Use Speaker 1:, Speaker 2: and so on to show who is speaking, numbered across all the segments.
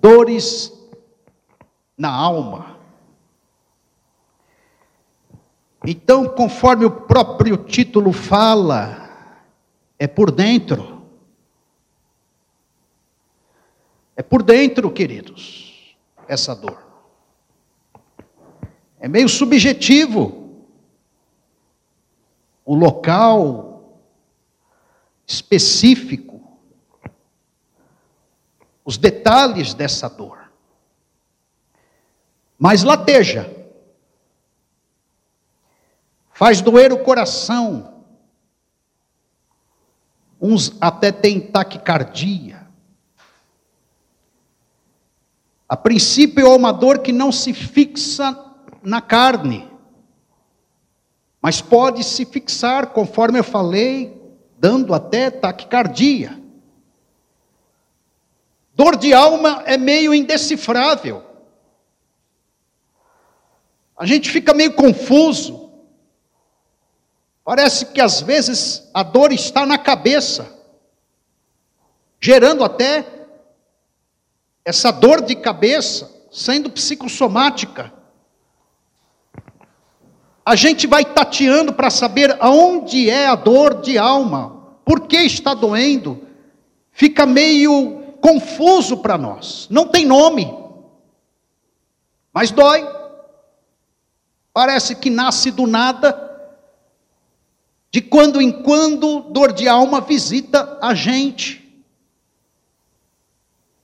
Speaker 1: dores na alma. Então, conforme o próprio título fala, é por dentro. É por dentro, queridos, essa dor. É meio subjetivo. O local específico, os detalhes dessa dor. Mas lateja. Faz doer o coração. Uns até têm taquicardia. A princípio é uma dor que não se fixa na carne, mas pode se fixar, conforme eu falei, dando até taquicardia. Dor de alma é meio indecifrável. A gente fica meio confuso. Parece que às vezes a dor está na cabeça, gerando até essa dor de cabeça, sendo psicossomática a gente vai tateando para saber aonde é a dor de alma, por que está doendo, fica meio confuso para nós, não tem nome, mas dói, parece que nasce do nada, de quando em quando, dor de alma visita a gente.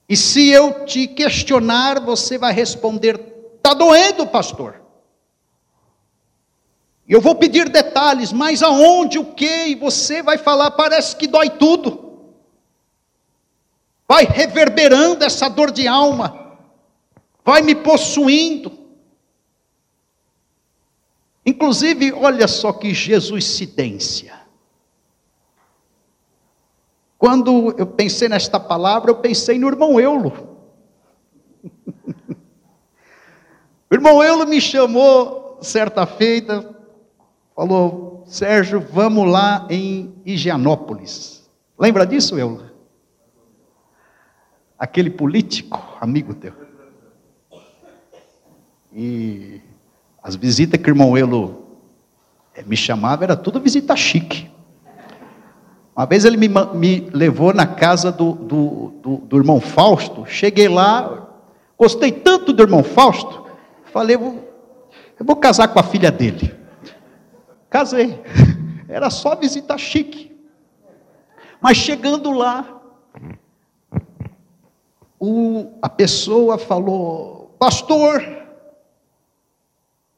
Speaker 1: E se eu te questionar, você vai responder: está doendo, pastor. Eu vou pedir detalhes, mas aonde, o que, e você vai falar, parece que dói tudo. Vai reverberando essa dor de alma, vai me possuindo. Inclusive, olha só que Jesuscidência. Quando eu pensei nesta palavra, eu pensei no irmão Eulo. o irmão Eulo me chamou certa feita, falou: Sérgio, vamos lá em Higienópolis. Lembra disso, eu? Aquele político, amigo teu. E as visitas que o irmão Elo eh, me chamava era tudo visita chique. Uma vez ele me, me levou na casa do, do, do, do, irmão Fausto. Cheguei lá, gostei tanto do irmão Fausto, falei, eu vou, eu vou casar com a filha dele. Casei. Era só visita chique. Mas chegando lá, o, a pessoa falou: Pastor,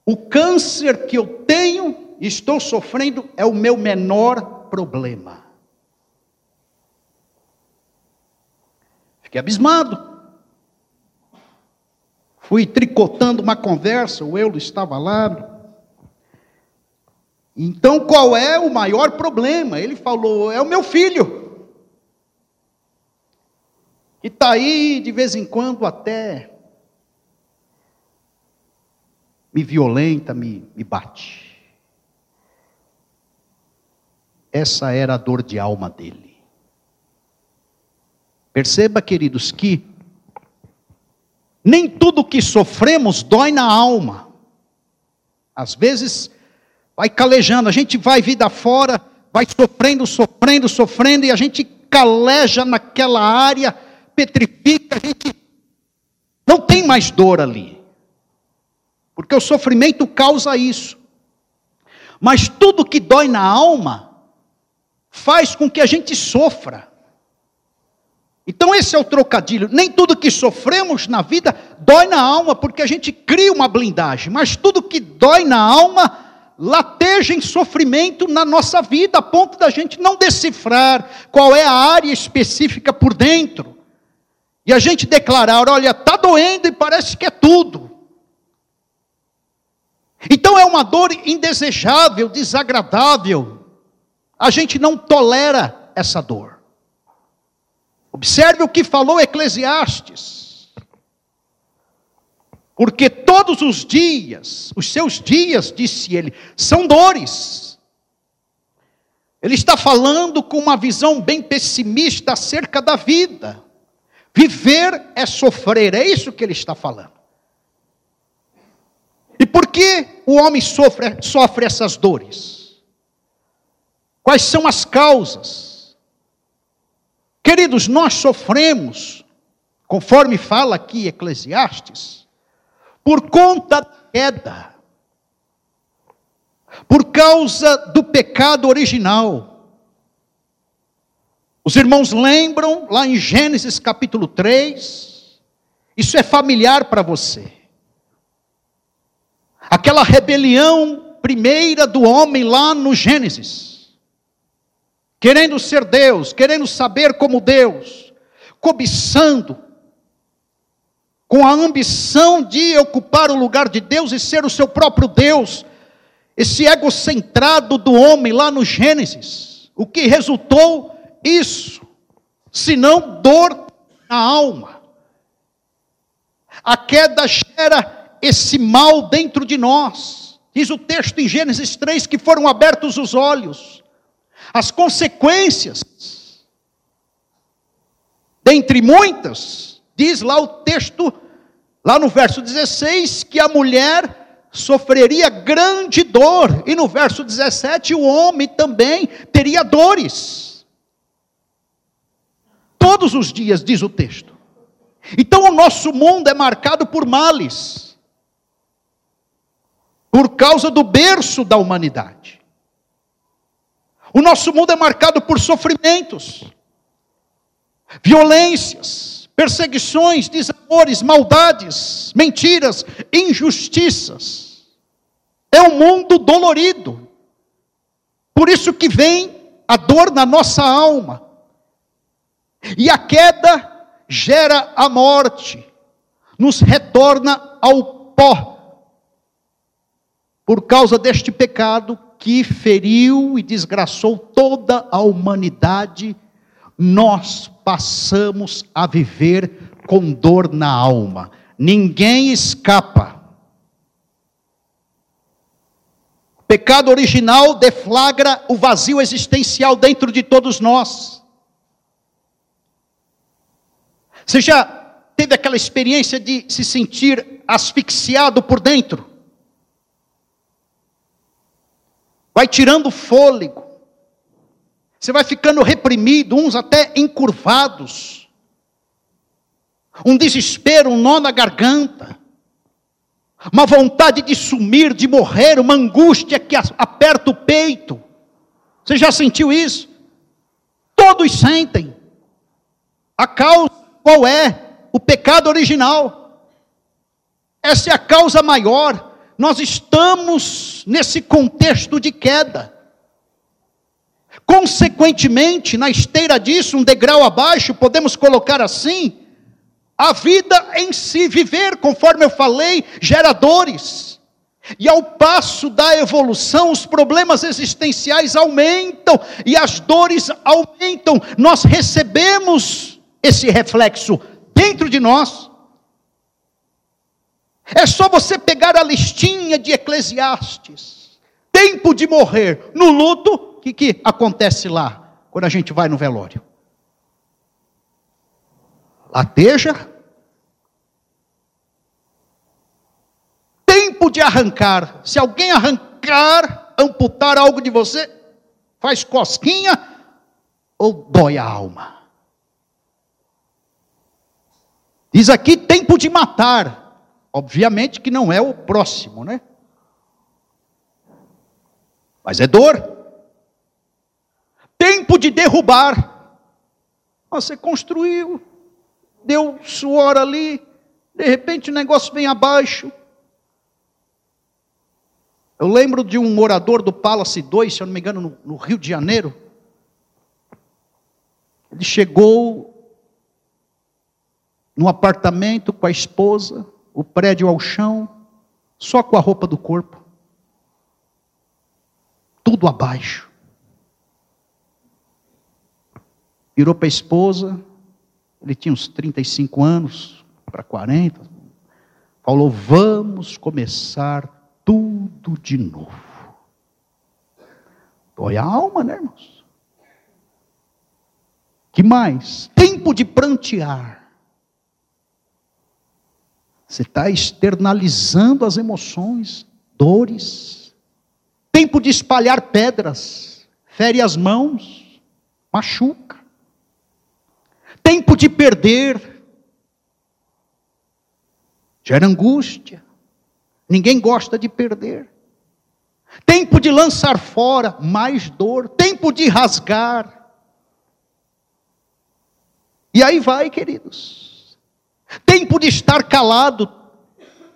Speaker 1: o câncer que eu tenho estou sofrendo é o meu menor problema. Fiquei abismado. Fui tricotando uma conversa, o Eulo estava lá, então qual é o maior problema? Ele falou: é o meu filho. Que está aí de vez em quando até me violenta, me, me bate. Essa era a dor de alma dele. Perceba, queridos, que nem tudo que sofremos dói na alma. Às vezes vai calejando, a gente vai vida fora, vai sofrendo, sofrendo, sofrendo, e a gente caleja naquela área, petrifica, a gente não tem mais dor ali. Porque o sofrimento causa isso. Mas tudo que dói na alma faz com que a gente sofra. Então esse é o trocadilho. Nem tudo que sofremos na vida dói na alma, porque a gente cria uma blindagem, mas tudo que dói na alma lateja em sofrimento na nossa vida, a ponto da gente não decifrar qual é a área específica por dentro. E a gente declarar: olha, está doendo e parece que é tudo. Então é uma dor indesejável, desagradável. A gente não tolera essa dor. Observe o que falou Eclesiastes. Porque todos os dias, os seus dias, disse ele, são dores. Ele está falando com uma visão bem pessimista acerca da vida. Viver é sofrer, é isso que ele está falando. E por que o homem sofre, sofre essas dores? Quais são as causas? Queridos, nós sofremos, conforme fala aqui Eclesiastes, por conta da queda, por causa do pecado original. Os irmãos lembram lá em Gênesis capítulo 3, isso é familiar para você. Aquela rebelião primeira do homem lá no Gênesis, querendo ser Deus, querendo saber como Deus, cobiçando, com a ambição de ocupar o lugar de Deus e ser o seu próprio Deus, esse egocentrado do homem lá no Gênesis, o que resultou isso, senão dor na alma. A queda gera esse mal dentro de nós. Diz o texto em Gênesis 3 que foram abertos os olhos. As consequências, dentre muitas, diz lá o texto, lá no verso 16, que a mulher sofreria grande dor, e no verso 17, o homem também teria dores todos os dias, diz o texto. Então o nosso mundo é marcado por males, por causa do berço da humanidade. O nosso mundo é marcado por sofrimentos, violências, perseguições, desamores, maldades, mentiras, injustiças. É um mundo dolorido. Por isso que vem a dor na nossa alma. E a queda gera a morte, nos retorna ao pó. Por causa deste pecado que feriu e desgraçou toda a humanidade, nós passamos a viver com dor na alma. Ninguém escapa. O pecado original deflagra o vazio existencial dentro de todos nós. Você já teve aquela experiência de se sentir asfixiado por dentro? Vai tirando fôlego. Você vai ficando reprimido, uns até encurvados. Um desespero, um nó na garganta. Uma vontade de sumir, de morrer, uma angústia que aperta o peito. Você já sentiu isso? Todos sentem. A causa qual é? O pecado original. Essa é a causa maior. Nós estamos nesse contexto de queda. Consequentemente, na esteira disso, um degrau abaixo, podemos colocar assim: a vida em si, viver, conforme eu falei, gera dores. E ao passo da evolução, os problemas existenciais aumentam e as dores aumentam. Nós recebemos esse reflexo dentro de nós. É só você pegar a listinha de Eclesiastes. Tempo de morrer no luto, o que, que acontece lá, quando a gente vai no velório? Lateja. Tempo de arrancar. Se alguém arrancar, amputar algo de você, faz cosquinha ou dói a alma. Diz aqui tempo de matar. Obviamente que não é o próximo, né? Mas é dor. Tempo de derrubar. Você construiu, deu suor ali, de repente o negócio vem abaixo. Eu lembro de um morador do Palace 2, se eu não me engano, no, no Rio de Janeiro. Ele chegou no apartamento com a esposa, o prédio ao chão, só com a roupa do corpo. Tudo abaixo. Virou para a esposa, ele tinha uns 35 anos, para 40. Falou: vamos começar tudo de novo. Dói a alma, né, irmãos? Que mais? Tempo de prantear Você está externalizando as emoções, dores. Tempo de espalhar pedras, fere as mãos, machuca. Tempo de perder, gera angústia. Ninguém gosta de perder. Tempo de lançar fora, mais dor. Tempo de rasgar. E aí vai, queridos. Tempo de estar calado.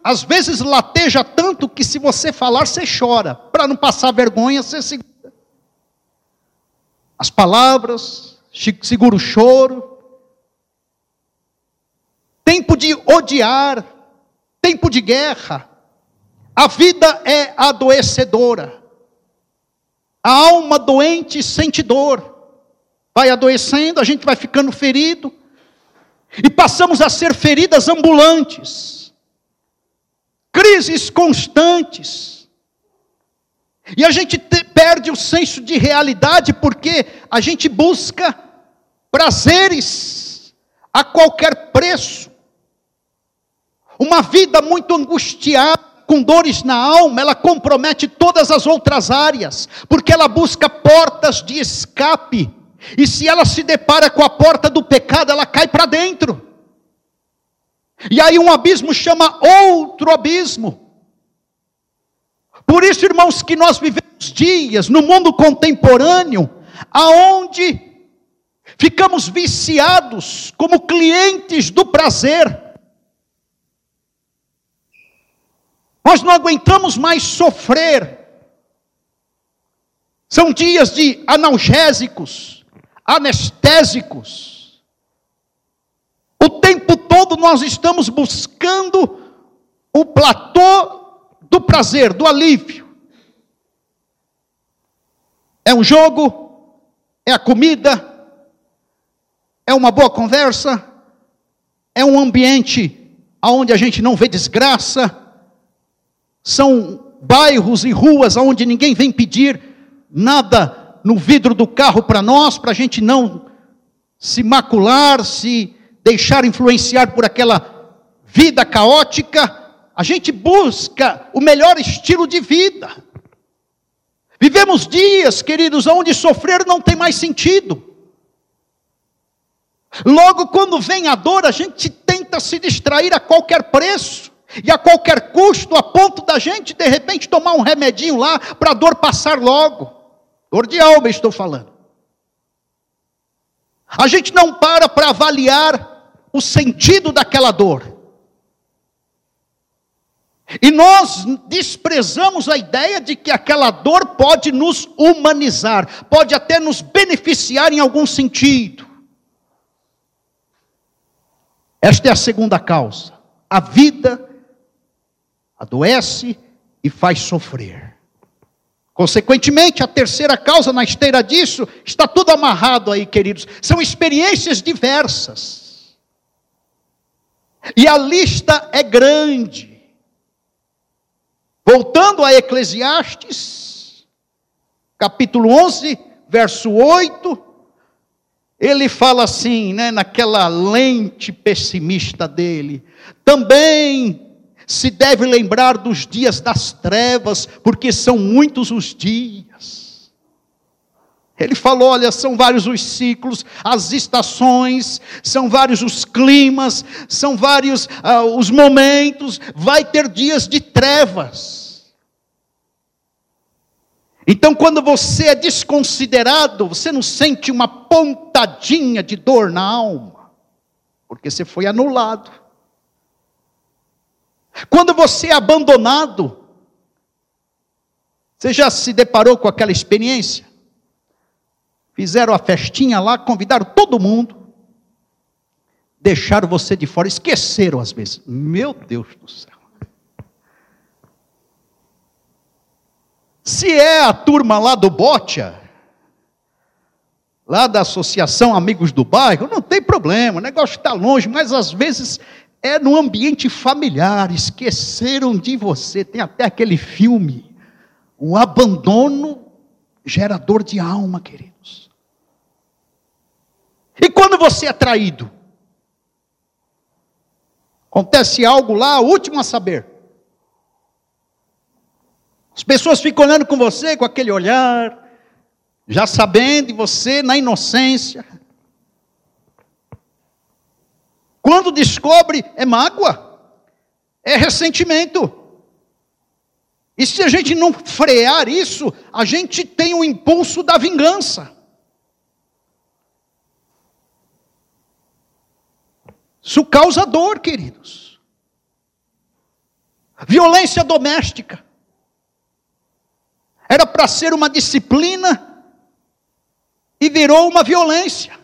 Speaker 1: Às vezes lateja tanto que se você falar, você chora. Para não passar vergonha, você segura. As palavras, segura o choro. Tempo de odiar. Tempo de guerra a vida é adoecedora. A alma doente sente dor. Vai adoecendo, a gente vai ficando ferido. E passamos a ser feridas ambulantes. Crises constantes. E a gente te, perde o senso de realidade porque a gente busca prazeres a qualquer preço. Uma vida muito angustiada com dores na alma, ela compromete todas as outras áreas, porque ela busca portas de escape, e se ela se depara com a porta do pecado, ela cai para dentro. E aí um abismo chama outro abismo. Por isso, irmãos, que nós vivemos dias no mundo contemporâneo, aonde ficamos viciados como clientes do prazer Nós não aguentamos mais sofrer. São dias de analgésicos, anestésicos. O tempo todo nós estamos buscando o platô do prazer, do alívio. É um jogo, é a comida, é uma boa conversa, é um ambiente onde a gente não vê desgraça são bairros e ruas onde ninguém vem pedir nada no vidro do carro para nós, para a gente não se macular, se deixar influenciar por aquela vida caótica. A gente busca o melhor estilo de vida. Vivemos dias, queridos, onde sofrer não tem mais sentido. Logo, quando vem a dor, a gente tenta se distrair a qualquer preço e a qualquer custo, a ponto da gente de repente tomar um remedinho lá para a dor passar logo. Dor de alma, estou falando. A gente não para para avaliar o sentido daquela dor. E nós desprezamos a ideia de que aquela dor pode nos humanizar, pode até nos beneficiar em algum sentido. Esta é a segunda causa. A vida adoece e faz sofrer. Consequentemente, a terceira causa na esteira disso está tudo amarrado aí, queridos. São experiências diversas. E a lista é grande. Voltando a Eclesiastes, capítulo 11, verso 8, ele fala assim, né, naquela lente pessimista dele: também se deve lembrar dos dias das trevas, porque são muitos os dias. Ele falou: olha, são vários os ciclos, as estações, são vários os climas, são vários ah, os momentos, vai ter dias de trevas. Então, quando você é desconsiderado, você não sente uma pontadinha de dor na alma, porque você foi anulado. Quando você é abandonado, você já se deparou com aquela experiência? Fizeram a festinha lá, convidaram todo mundo, deixaram você de fora, esqueceram às vezes. Meu Deus do céu. Se é a turma lá do Botia, lá da Associação Amigos do Bairro, não tem problema, o negócio está longe, mas às vezes é no ambiente familiar, esqueceram de você. Tem até aquele filme, o abandono gerador de alma, queridos. E quando você é traído? Acontece algo lá, o último a saber. As pessoas ficam olhando com você com aquele olhar, já sabendo de você na inocência. Quando descobre, é mágoa, é ressentimento. E se a gente não frear isso, a gente tem o impulso da vingança. Isso causa dor, queridos. Violência doméstica. Era para ser uma disciplina e virou uma violência.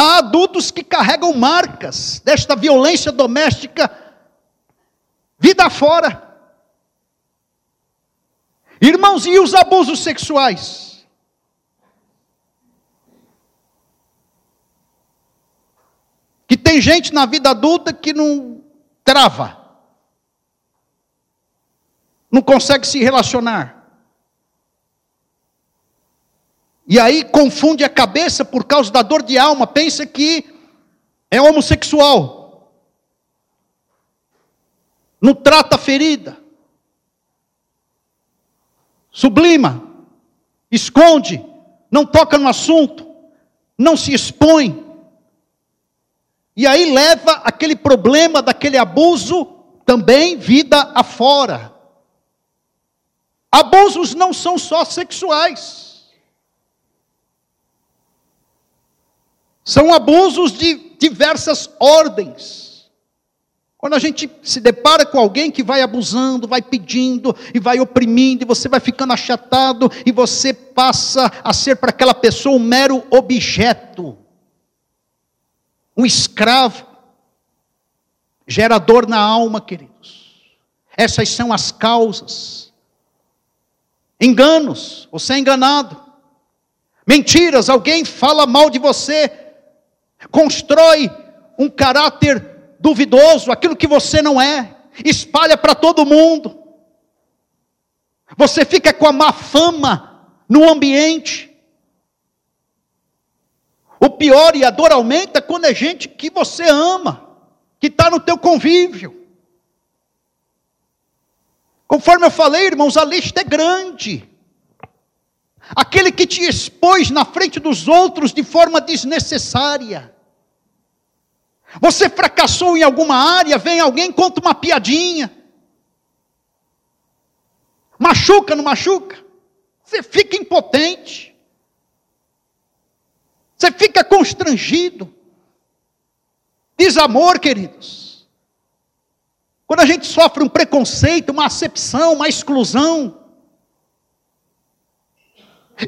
Speaker 1: Há adultos que carregam marcas desta violência doméstica vida fora. Irmãos, e os abusos sexuais? Que tem gente na vida adulta que não trava, não consegue se relacionar. E aí confunde a cabeça por causa da dor de alma, pensa que é homossexual. Não trata a ferida. Sublima, esconde, não toca no assunto, não se expõe. E aí leva aquele problema daquele abuso também vida afora. Abusos não são só sexuais. São abusos de diversas ordens. Quando a gente se depara com alguém que vai abusando, vai pedindo e vai oprimindo, e você vai ficando achatado, e você passa a ser para aquela pessoa um mero objeto, um escravo, gerador na alma, queridos. Essas são as causas. Enganos, você é enganado. Mentiras, alguém fala mal de você, constrói um caráter duvidoso, aquilo que você não é, espalha para todo mundo. Você fica com a má fama no ambiente. O pior e a dor aumenta quando é gente que você ama, que está no teu convívio. Conforme eu falei, irmãos, a lista é grande. Aquele que te expôs na frente dos outros de forma desnecessária. Você fracassou em alguma área, vem alguém conta uma piadinha. Machuca, não machuca? Você fica impotente. Você fica constrangido. Desamor, queridos. Quando a gente sofre um preconceito, uma acepção, uma exclusão,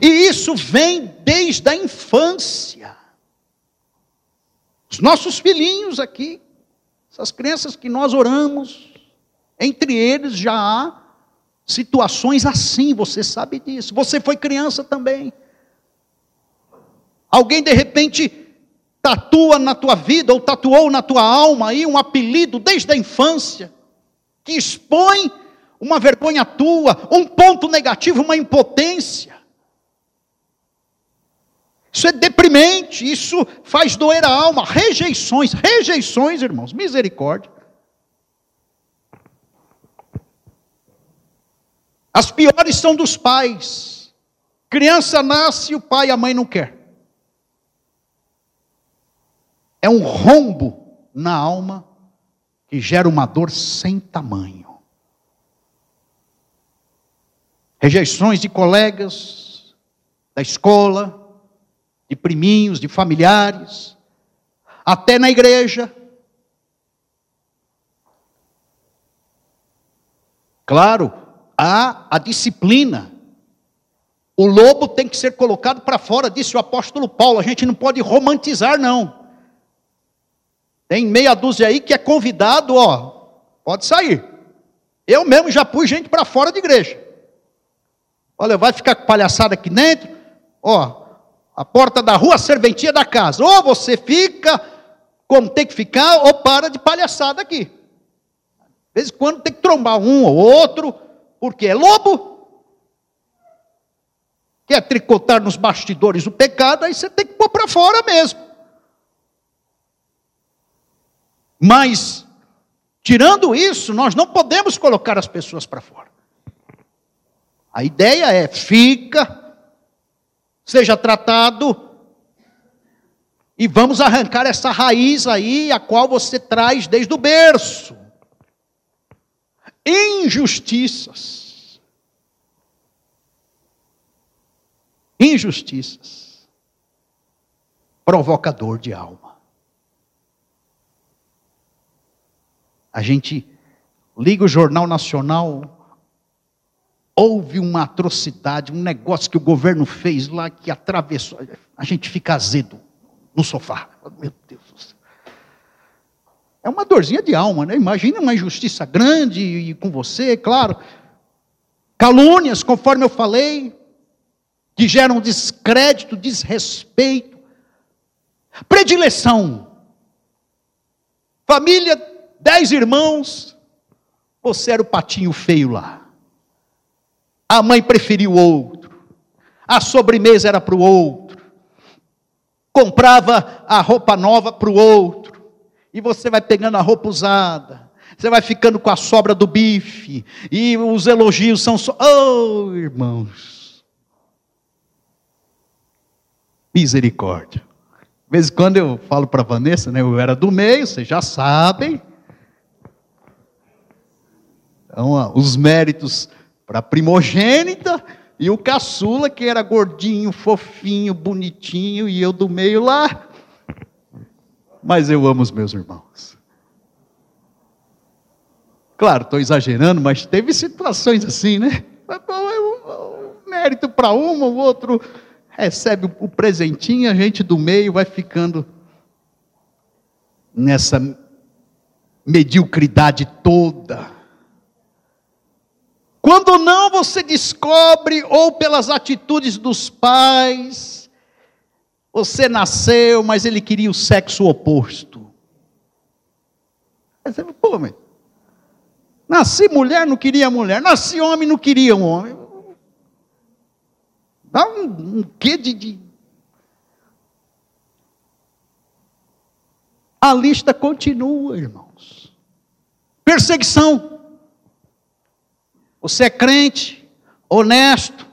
Speaker 1: e isso vem desde a infância. Os nossos filhinhos aqui, essas crianças que nós oramos, entre eles já há situações assim, você sabe disso. Você foi criança também. Alguém de repente tatua na tua vida ou tatuou na tua alma aí um apelido desde a infância que expõe uma vergonha tua, um ponto negativo, uma impotência. Isso é deprimente, isso faz doer a alma. Rejeições, rejeições, irmãos, misericórdia. As piores são dos pais. Criança nasce o pai e a mãe não quer. É um rombo na alma que gera uma dor sem tamanho. Rejeições de colegas, da escola, de priminhos, de familiares, até na igreja. Claro, há a disciplina. O lobo tem que ser colocado para fora, disse o apóstolo Paulo. A gente não pode romantizar, não. Tem meia dúzia aí que é convidado, ó, pode sair. Eu mesmo já pus gente para fora da igreja. Olha, vai ficar com palhaçada aqui dentro, ó, a porta da rua, a serventia da casa. Ou você fica como tem que ficar, ou para de palhaçada aqui. De vez em quando tem que trombar um ou outro, porque é lobo. Quer tricotar nos bastidores o pecado, aí você tem que pôr para fora mesmo. Mas, tirando isso, nós não podemos colocar as pessoas para fora. A ideia é: fica, seja tratado, e vamos arrancar essa raiz aí, a qual você traz desde o berço. Injustiças. Injustiças. Provocador de alma. A gente liga o Jornal Nacional, houve uma atrocidade, um negócio que o governo fez lá que atravessou. A gente fica azedo no sofá. Meu Deus do céu. É uma dorzinha de alma, né? Imagina uma injustiça grande e com você, claro. Calúnias, conforme eu falei, que geram descrédito, desrespeito, predileção. Família, dez irmãos, você era o patinho feio lá. A mãe preferiu outro. A sobremesa era para o outro comprava a roupa nova para o outro, e você vai pegando a roupa usada, você vai ficando com a sobra do bife, e os elogios são só. Oh, irmãos! Misericórdia. De vez em quando eu falo para Vanessa, né, eu era do meio, vocês já sabem. Então, os méritos para a primogênita e o caçula, que era gordinho, fofinho, bonitinho, e eu do meio lá. Mas eu amo os meus irmãos. Claro, estou exagerando, mas teve situações assim, né? Mérito para uma, o outro recebe o presentinho, a gente do meio vai ficando nessa mediocridade toda. Quando não, você descobre, ou pelas atitudes dos pais, você nasceu, mas ele queria o sexo oposto. Você, Pô, mas, nasci mulher, não queria mulher, nasci homem, não queria um homem. Dá um, um quê de, de. A lista continua, irmãos. Perseguição. Você é crente, honesto,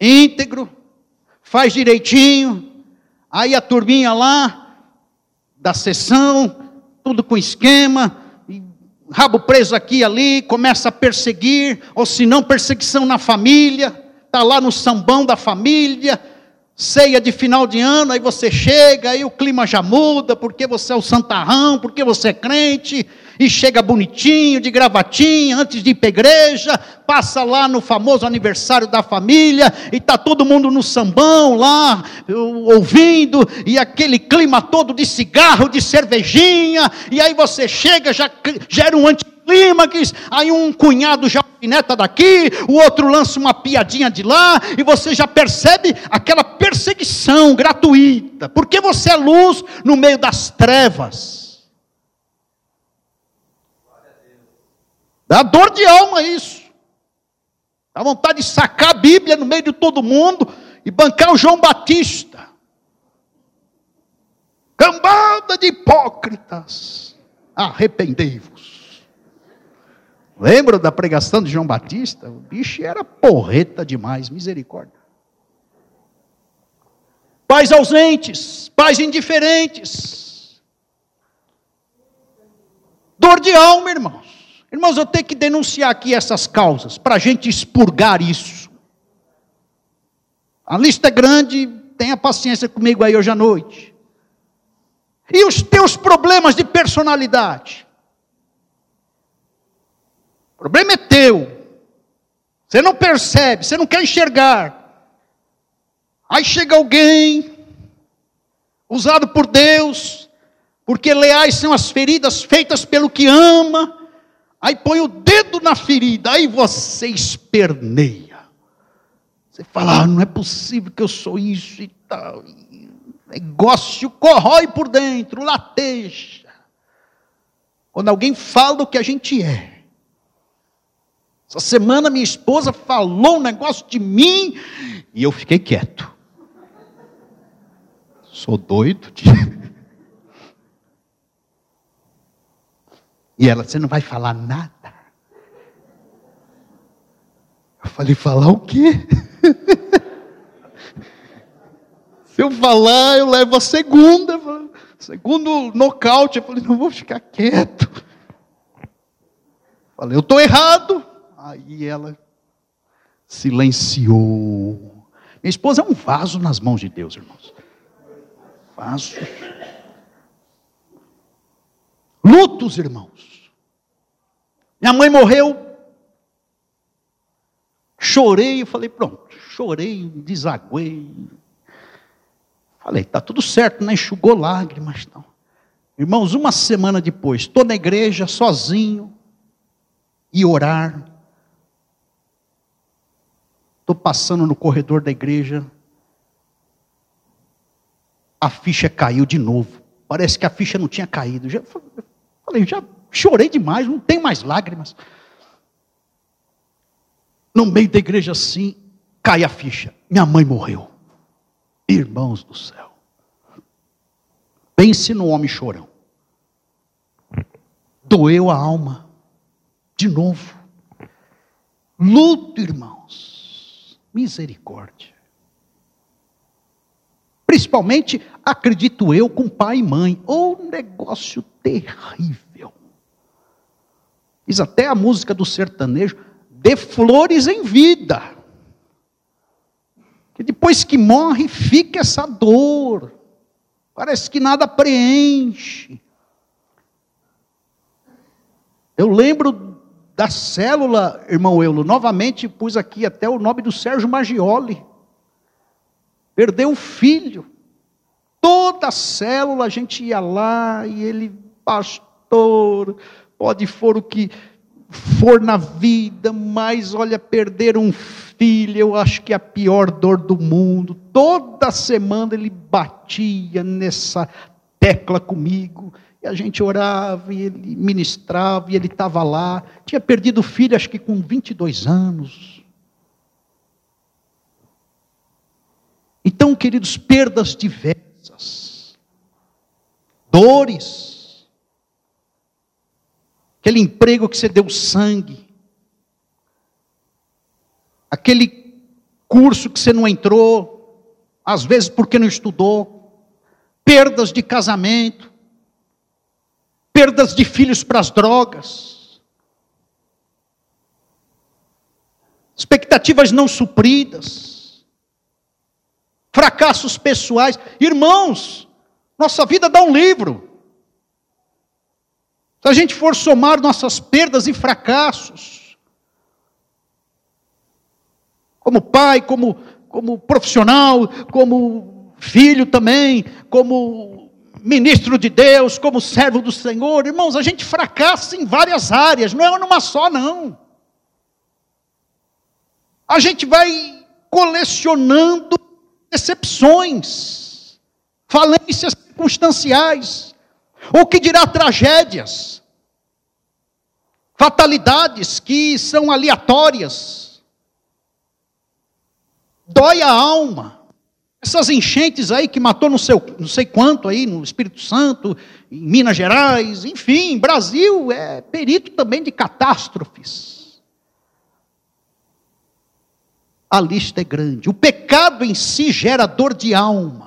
Speaker 1: íntegro, faz direitinho. Aí a turminha lá, da sessão, tudo com esquema, rabo preso aqui e ali, começa a perseguir, ou se não, perseguição na família, está lá no sambão da família, ceia de final de ano, aí você chega, aí o clima já muda, porque você é o santarrão, porque você é crente, e chega bonitinho, de gravatinha, antes de ir para a igreja, passa lá no famoso aniversário da família, e está todo mundo no sambão lá, ouvindo, e aquele clima todo de cigarro, de cervejinha, e aí você chega, já gera um anticlímax, aí um cunhado já alfineta daqui, o outro lança uma piadinha de lá, e você já percebe aquela perseguição gratuita, porque você é luz no meio das trevas. Dá dor de alma isso. Dá vontade de sacar a Bíblia no meio de todo mundo e bancar o João Batista. Cambada de hipócritas, arrependei-vos. Lembra da pregação de João Batista? O bicho era porreta demais, misericórdia. Pais ausentes, pais indiferentes. Dor de alma, irmãos. Irmãos, eu tenho que denunciar aqui essas causas, para a gente expurgar isso. A lista é grande, tenha paciência comigo aí hoje à noite. E os teus problemas de personalidade? O problema é teu. Você não percebe, você não quer enxergar. Aí chega alguém, usado por Deus, porque leais são as feridas feitas pelo que ama Aí põe o dedo na ferida, aí você esperneia. Você fala, ah, não é possível que eu sou isso e tal. negócio corrói por dentro, lateja. Quando alguém fala o que a gente é. Essa semana minha esposa falou um negócio de mim e eu fiquei quieto. Sou doido de... E ela, você não vai falar nada? Eu falei, falar o quê? Se eu falar, eu levo a segunda. Segundo nocaute, eu falei, não vou ficar quieto. Falei, eu estou errado. Aí ela silenciou. Minha esposa é um vaso nas mãos de Deus, irmãos. Vaso. Lutos, irmãos. Minha mãe morreu. Chorei, eu falei, pronto, chorei, desaguei. Falei, tá tudo certo, né? Enxugou lágrimas, não. Irmãos, uma semana depois, estou na igreja sozinho e orar. Estou passando no corredor da igreja. A ficha caiu de novo. Parece que a ficha não tinha caído. Já, falei, já chorei demais, não tem mais lágrimas. No meio da igreja assim, cai a ficha. Minha mãe morreu. Irmãos do céu. Pense no homem chorão. Doeu a alma. De novo. Luto, irmãos. Misericórdia. Principalmente, acredito eu, com pai e mãe. Oh, negócio terrível. Diz até a música do sertanejo dê flores em vida. Que depois que morre, fica essa dor. Parece que nada preenche. Eu lembro da célula, irmão Eulo, novamente pus aqui até o nome do Sérgio Magioli. Perdeu o filho. Toda a célula a gente ia lá e ele, pastor, pode for o que for na vida, mas olha, perder um filho, eu acho que é a pior dor do mundo. Toda semana ele batia nessa tecla comigo, e a gente orava, e ele ministrava, e ele estava lá. Tinha perdido o filho, acho que com 22 anos. Então, queridos, perdas diversas, dores, aquele emprego que você deu sangue, aquele curso que você não entrou, às vezes porque não estudou, perdas de casamento, perdas de filhos para as drogas, expectativas não supridas, fracassos pessoais. Irmãos, nossa vida dá um livro. Se a gente for somar nossas perdas e fracassos, como pai, como, como profissional, como filho também, como ministro de Deus, como servo do Senhor, irmãos, a gente fracassa em várias áreas, não é numa só, não. A gente vai colecionando decepções, falências circunstanciais. Ou que dirá tragédias, fatalidades que são aleatórias. Dói a alma. Essas enchentes aí que matou no seu, não sei quanto aí, no Espírito Santo, em Minas Gerais, enfim, Brasil é perito também de catástrofes. A lista é grande. O pecado em si gera dor de alma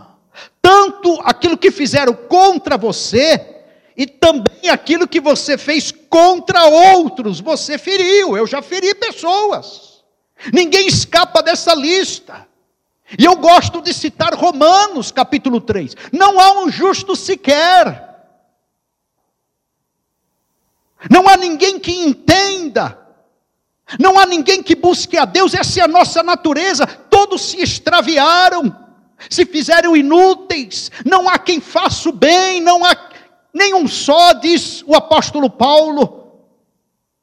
Speaker 1: tanto aquilo que fizeram contra você, e também aquilo que você fez contra outros, você feriu. Eu já feri pessoas. Ninguém escapa dessa lista. E eu gosto de citar Romanos capítulo 3. Não há um justo sequer. Não há ninguém que entenda. Não há ninguém que busque a Deus. Essa é a nossa natureza. Todos se extraviaram se fizeram inúteis, não há quem faça o bem, não há nenhum só, diz o apóstolo Paulo.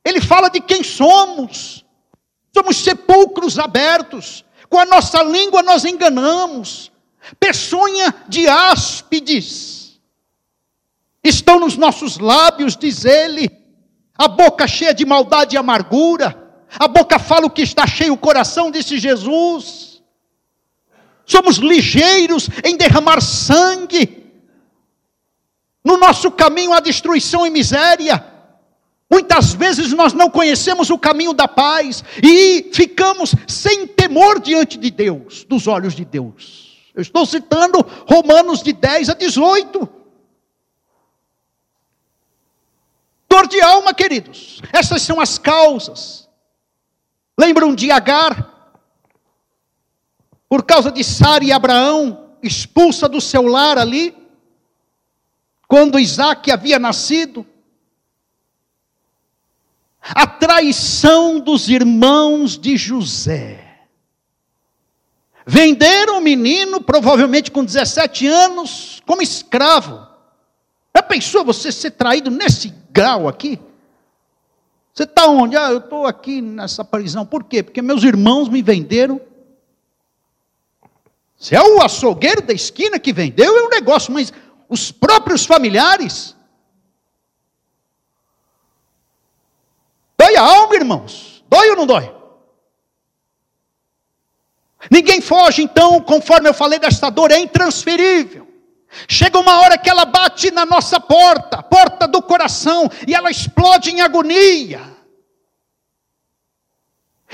Speaker 1: Ele fala de quem somos. Somos sepulcros abertos, com a nossa língua nós enganamos, peçonha de áspides estão nos nossos lábios, diz ele, a boca cheia de maldade e amargura, a boca fala o que está cheio o coração, disse Jesus somos ligeiros em derramar sangue. No nosso caminho há destruição e miséria. Muitas vezes nós não conhecemos o caminho da paz e ficamos sem temor diante de Deus, dos olhos de Deus. Eu estou citando Romanos de 10 a 18. Dor de alma, queridos. Essas são as causas. Lembram de Agar? Por causa de Sara e Abraão, expulsa do seu lar ali, quando Isaac havia nascido a traição dos irmãos de José. Venderam o menino, provavelmente com 17 anos, como escravo. Já pensou você ser traído nesse grau aqui? Você está onde? Ah, eu estou aqui nessa prisão. Por quê? Porque meus irmãos me venderam. Se é o açougueiro da esquina que vendeu, é um negócio, mas os próprios familiares. Dói a alma, irmãos. Dói ou não dói? Ninguém foge, então, conforme eu falei desta dor, é intransferível. Chega uma hora que ela bate na nossa porta, porta do coração, e ela explode em agonia.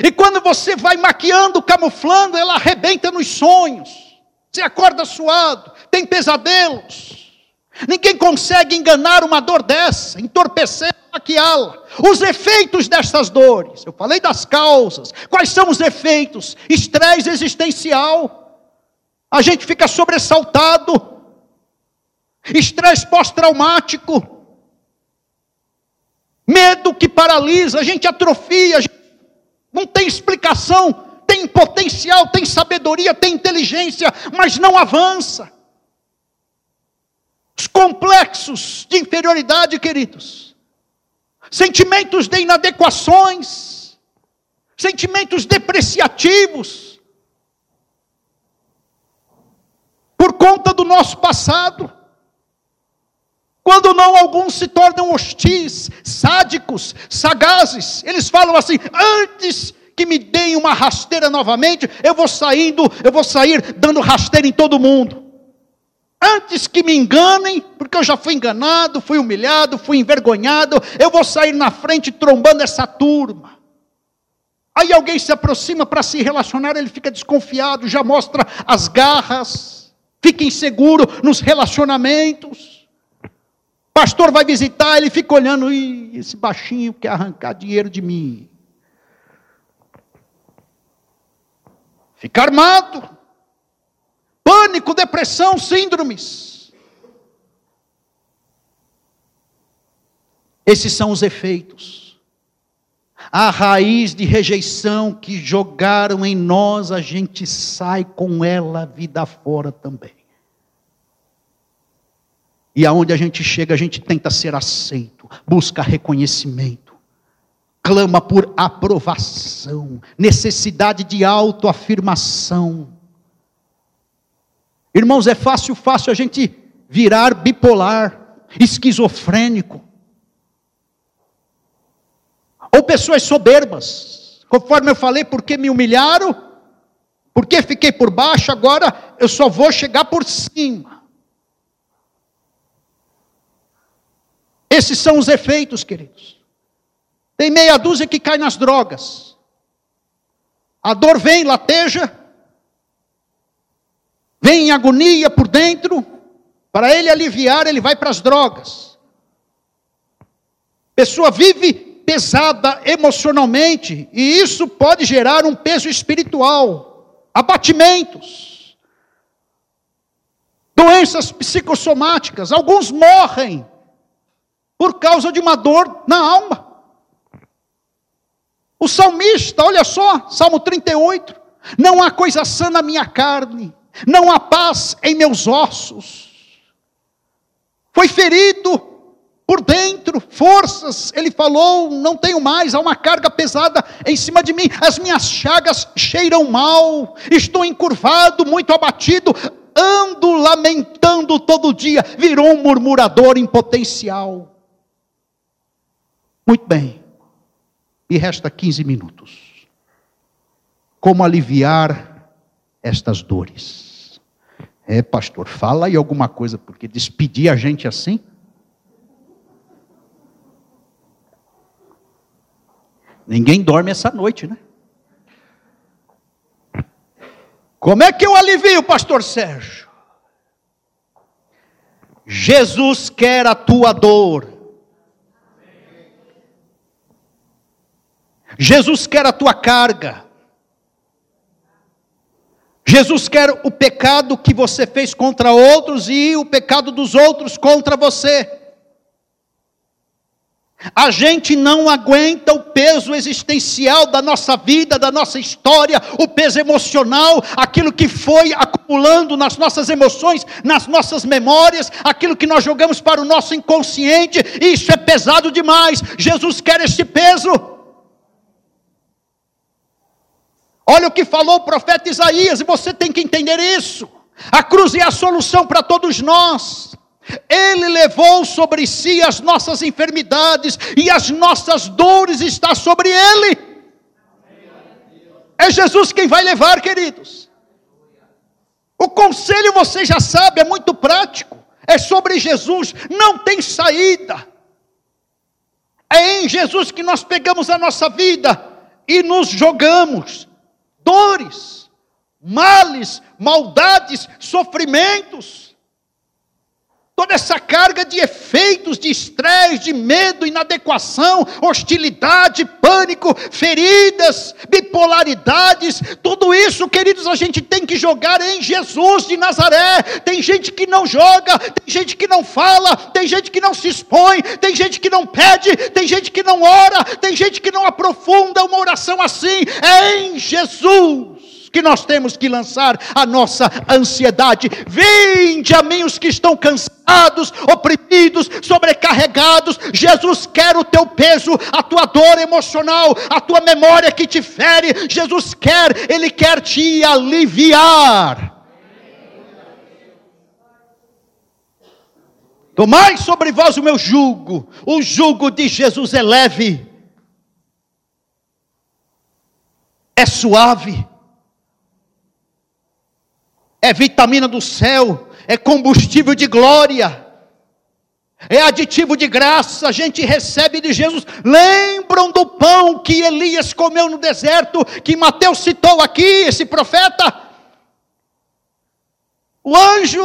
Speaker 1: E quando você vai maquiando, camuflando, ela arrebenta nos sonhos. Você acorda suado, tem pesadelos. Ninguém consegue enganar uma dor dessa, entorpecer maquiá-la. Os efeitos destas dores, eu falei das causas. Quais são os efeitos? Estresse existencial. A gente fica sobressaltado. Estresse pós-traumático. Medo que paralisa, a gente atrofia, a gente não tem explicação, tem potencial, tem sabedoria, tem inteligência, mas não avança. Os complexos de inferioridade, queridos sentimentos de inadequações, sentimentos depreciativos, por conta do nosso passado. Quando não, alguns se tornam hostis, sádicos, sagazes. Eles falam assim: antes que me deem uma rasteira novamente, eu vou saindo, eu vou sair dando rasteira em todo mundo. Antes que me enganem, porque eu já fui enganado, fui humilhado, fui envergonhado, eu vou sair na frente trombando essa turma. Aí alguém se aproxima para se relacionar, ele fica desconfiado, já mostra as garras, fica inseguro nos relacionamentos. Pastor vai visitar, ele fica olhando, e esse baixinho quer arrancar dinheiro de mim. Fica armado pânico, depressão, síndromes. Esses são os efeitos. A raiz de rejeição que jogaram em nós, a gente sai com ela vida fora também. E aonde a gente chega, a gente tenta ser aceito, busca reconhecimento, clama por aprovação, necessidade de autoafirmação. Irmãos, é fácil, fácil a gente virar bipolar, esquizofrênico. Ou pessoas soberbas, conforme eu falei, porque me humilharam, porque fiquei por baixo, agora eu só vou chegar por cima. Esses são os efeitos, queridos. Tem meia dúzia que cai nas drogas. A dor vem, lateja, vem em agonia por dentro, para ele aliviar, ele vai para as drogas. Pessoa vive pesada emocionalmente, e isso pode gerar um peso espiritual, abatimentos, doenças psicossomáticas. Alguns morrem por causa de uma dor na alma. O salmista, olha só, Salmo 38, não há coisa sã na minha carne, não há paz em meus ossos. Foi ferido por dentro, forças, ele falou, não tenho mais, há uma carga pesada em cima de mim, as minhas chagas cheiram mal, estou encurvado, muito abatido, ando lamentando todo dia, virou um murmurador em potencial. Muito bem, e resta 15 minutos. Como aliviar estas dores? É, pastor, fala aí alguma coisa, porque despedir a gente assim. Ninguém dorme essa noite, né? Como é que eu alivio, pastor Sérgio? Jesus quer a tua dor. Jesus quer a tua carga. Jesus quer o pecado que você fez contra outros e o pecado dos outros contra você. A gente não aguenta o peso existencial da nossa vida, da nossa história, o peso emocional, aquilo que foi acumulando nas nossas emoções, nas nossas memórias, aquilo que nós jogamos para o nosso inconsciente, isso é pesado demais. Jesus quer esse peso. Olha o que falou o profeta Isaías, e você tem que entender isso. A cruz é a solução para todos nós. Ele levou sobre si as nossas enfermidades e as nossas dores está sobre ele. É Jesus quem vai levar, queridos. O conselho você já sabe, é muito prático. É sobre Jesus, não tem saída. É em Jesus que nós pegamos a nossa vida e nos jogamos dores, males, maldades, sofrimentos. Toda essa carga de efeitos de estresse, de medo, inadequação, hostilidade, pânico, feridas, bipolaridades, tudo isso, queridos, a gente tem que jogar em Jesus de Nazaré. Tem gente que não joga, tem gente que não fala, tem gente que não se expõe, tem gente que não pede, tem gente que não ora, tem gente que não aprofunda uma oração assim. É em Jesus que nós temos que lançar a nossa ansiedade. Vinde a mim os que estão cansados, oprimidos, sobrecarregados. Jesus quer o teu peso, a tua dor emocional, a tua memória que te fere. Jesus quer, Ele quer te aliviar. Tomai sobre vós o meu jugo, o jugo de Jesus é leve, é suave é vitamina do céu, é combustível de glória, é aditivo de graça, a gente recebe de Jesus. Lembram do pão que Elias comeu no deserto, que Mateus citou aqui, esse profeta? O anjo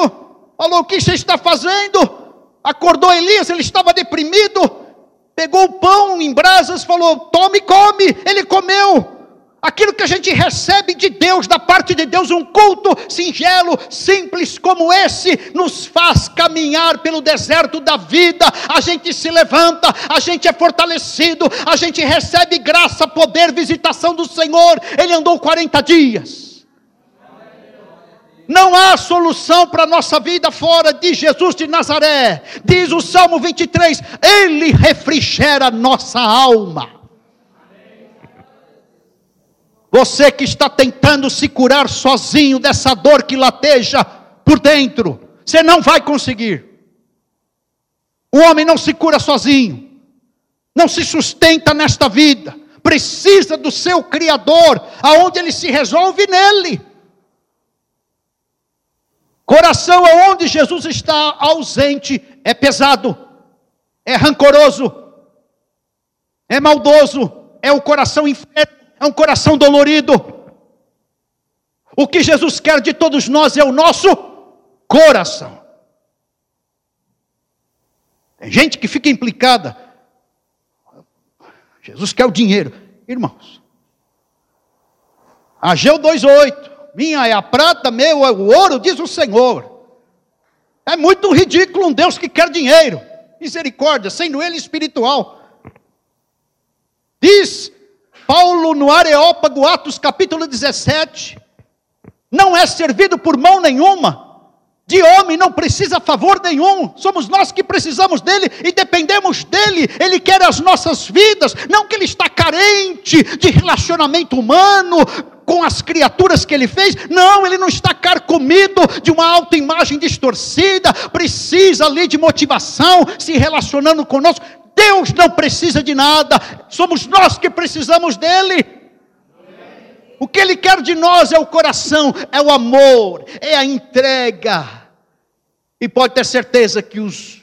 Speaker 1: falou: O que você está fazendo? Acordou Elias, ele estava deprimido, pegou o pão em brasas, falou: Tome come. Ele comeu aquilo que a gente recebe de Deus, da parte de Deus, um culto singelo, simples como esse, nos faz caminhar pelo deserto da vida. A gente se levanta, a gente é fortalecido, a gente recebe graça, poder, visitação do Senhor. Ele andou 40 dias. Não há solução para a nossa vida fora de Jesus de Nazaré. Diz o Salmo 23: Ele refrigera nossa alma. Você que está tentando se curar sozinho dessa dor que lateja por dentro, você não vai conseguir. O homem não se cura sozinho, não se sustenta nesta vida, precisa do seu Criador, aonde ele se resolve nele. Coração aonde Jesus está ausente é pesado, é rancoroso, é maldoso, é o coração enfermo é um coração dolorido. O que Jesus quer de todos nós é o nosso coração. Tem gente que fica implicada. Jesus quer o dinheiro. Irmãos, Ageu 2,8: Minha é a prata, meu é o ouro, diz o Senhor. É muito ridículo um Deus que quer dinheiro. Misericórdia, sendo ele espiritual. Diz Paulo no Areópago, Atos capítulo 17, não é servido por mão nenhuma, de homem não precisa favor nenhum, somos nós que precisamos dele e dependemos dele, ele quer as nossas vidas, não que ele está carente de relacionamento humano com as criaturas que ele fez, não, ele não está carcomido de uma autoimagem distorcida, precisa ali de motivação, se relacionando conosco, Deus não precisa de nada, somos nós que precisamos dele. O que ele quer de nós é o coração, é o amor, é a entrega. E pode ter certeza que os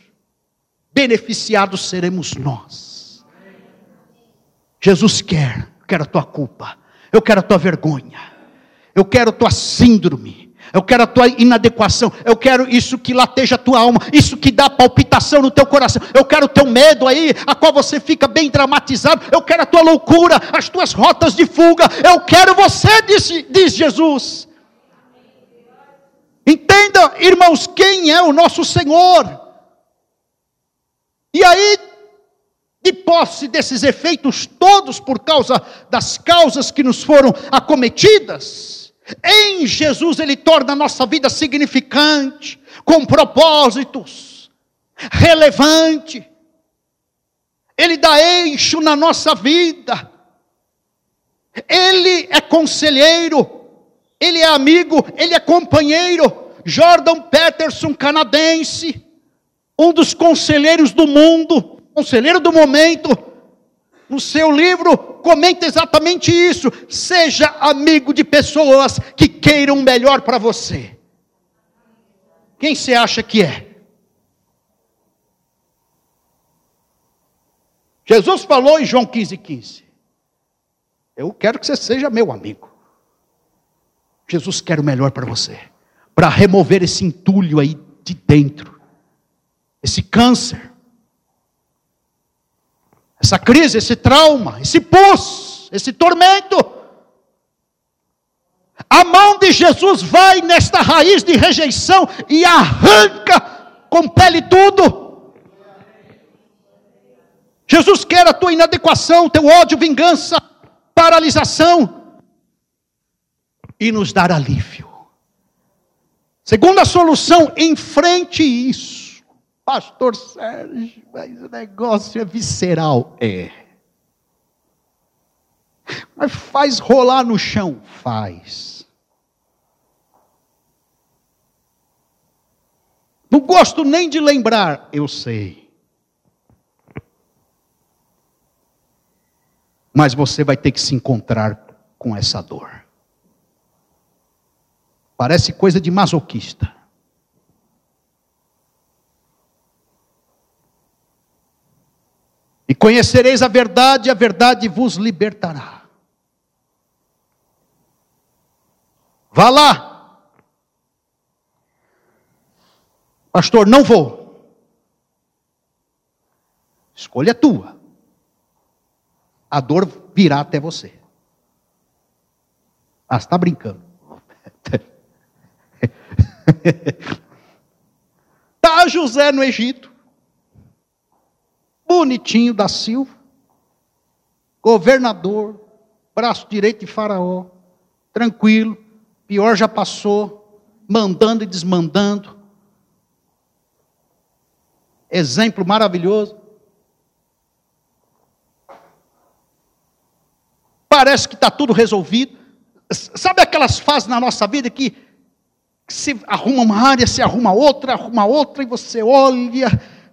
Speaker 1: beneficiados seremos nós. Jesus quer, eu quero a tua culpa, eu quero a tua vergonha, eu quero a tua síndrome, eu quero a tua inadequação, eu quero isso que lateja a tua alma, isso que dá palpitação no teu coração, eu quero o teu medo aí, a qual você fica bem dramatizado, eu quero a tua loucura, as tuas rotas de fuga, eu quero você, diz, diz Jesus. Entenda, irmãos, quem é o nosso Senhor. E aí, de posse desses efeitos todos por causa das causas que nos foram acometidas, em Jesus ele torna a nossa vida significante, com propósitos, relevante. Ele dá eixo na nossa vida. Ele é conselheiro, ele é amigo, ele é companheiro. Jordan Peterson, canadense, um dos conselheiros do mundo, conselheiro do momento, no seu livro comenta exatamente isso. Seja amigo de pessoas que queiram melhor para você. Quem você acha que é? Jesus falou em João 15, 15. Eu quero que você seja meu amigo. Jesus quer o melhor para você, para remover esse entulho aí de dentro, esse câncer, essa crise, esse trauma, esse pus, esse tormento. A mão de Jesus vai nesta raiz de rejeição e arranca, compele tudo. Jesus quer a tua inadequação, teu ódio, vingança, paralisação e nos dar alívio. Segunda solução, enfrente isso. Pastor Sérgio, mas o negócio é visceral. É. Mas faz rolar no chão? Faz. Não gosto nem de lembrar, eu sei. Mas você vai ter que se encontrar com essa dor. Parece coisa de masoquista. Conhecereis a verdade, a verdade vos libertará. Vá lá. Pastor, não vou. Escolha tua. A dor virá até você. Ah, está brincando. Está José no Egito, bonitinho da Silva, governador, braço direito de Faraó, tranquilo, pior já passou, mandando e desmandando. Exemplo maravilhoso. Parece que está tudo resolvido. Sabe aquelas fases na nossa vida que se arruma uma área, se arruma outra, arruma outra, e você olha,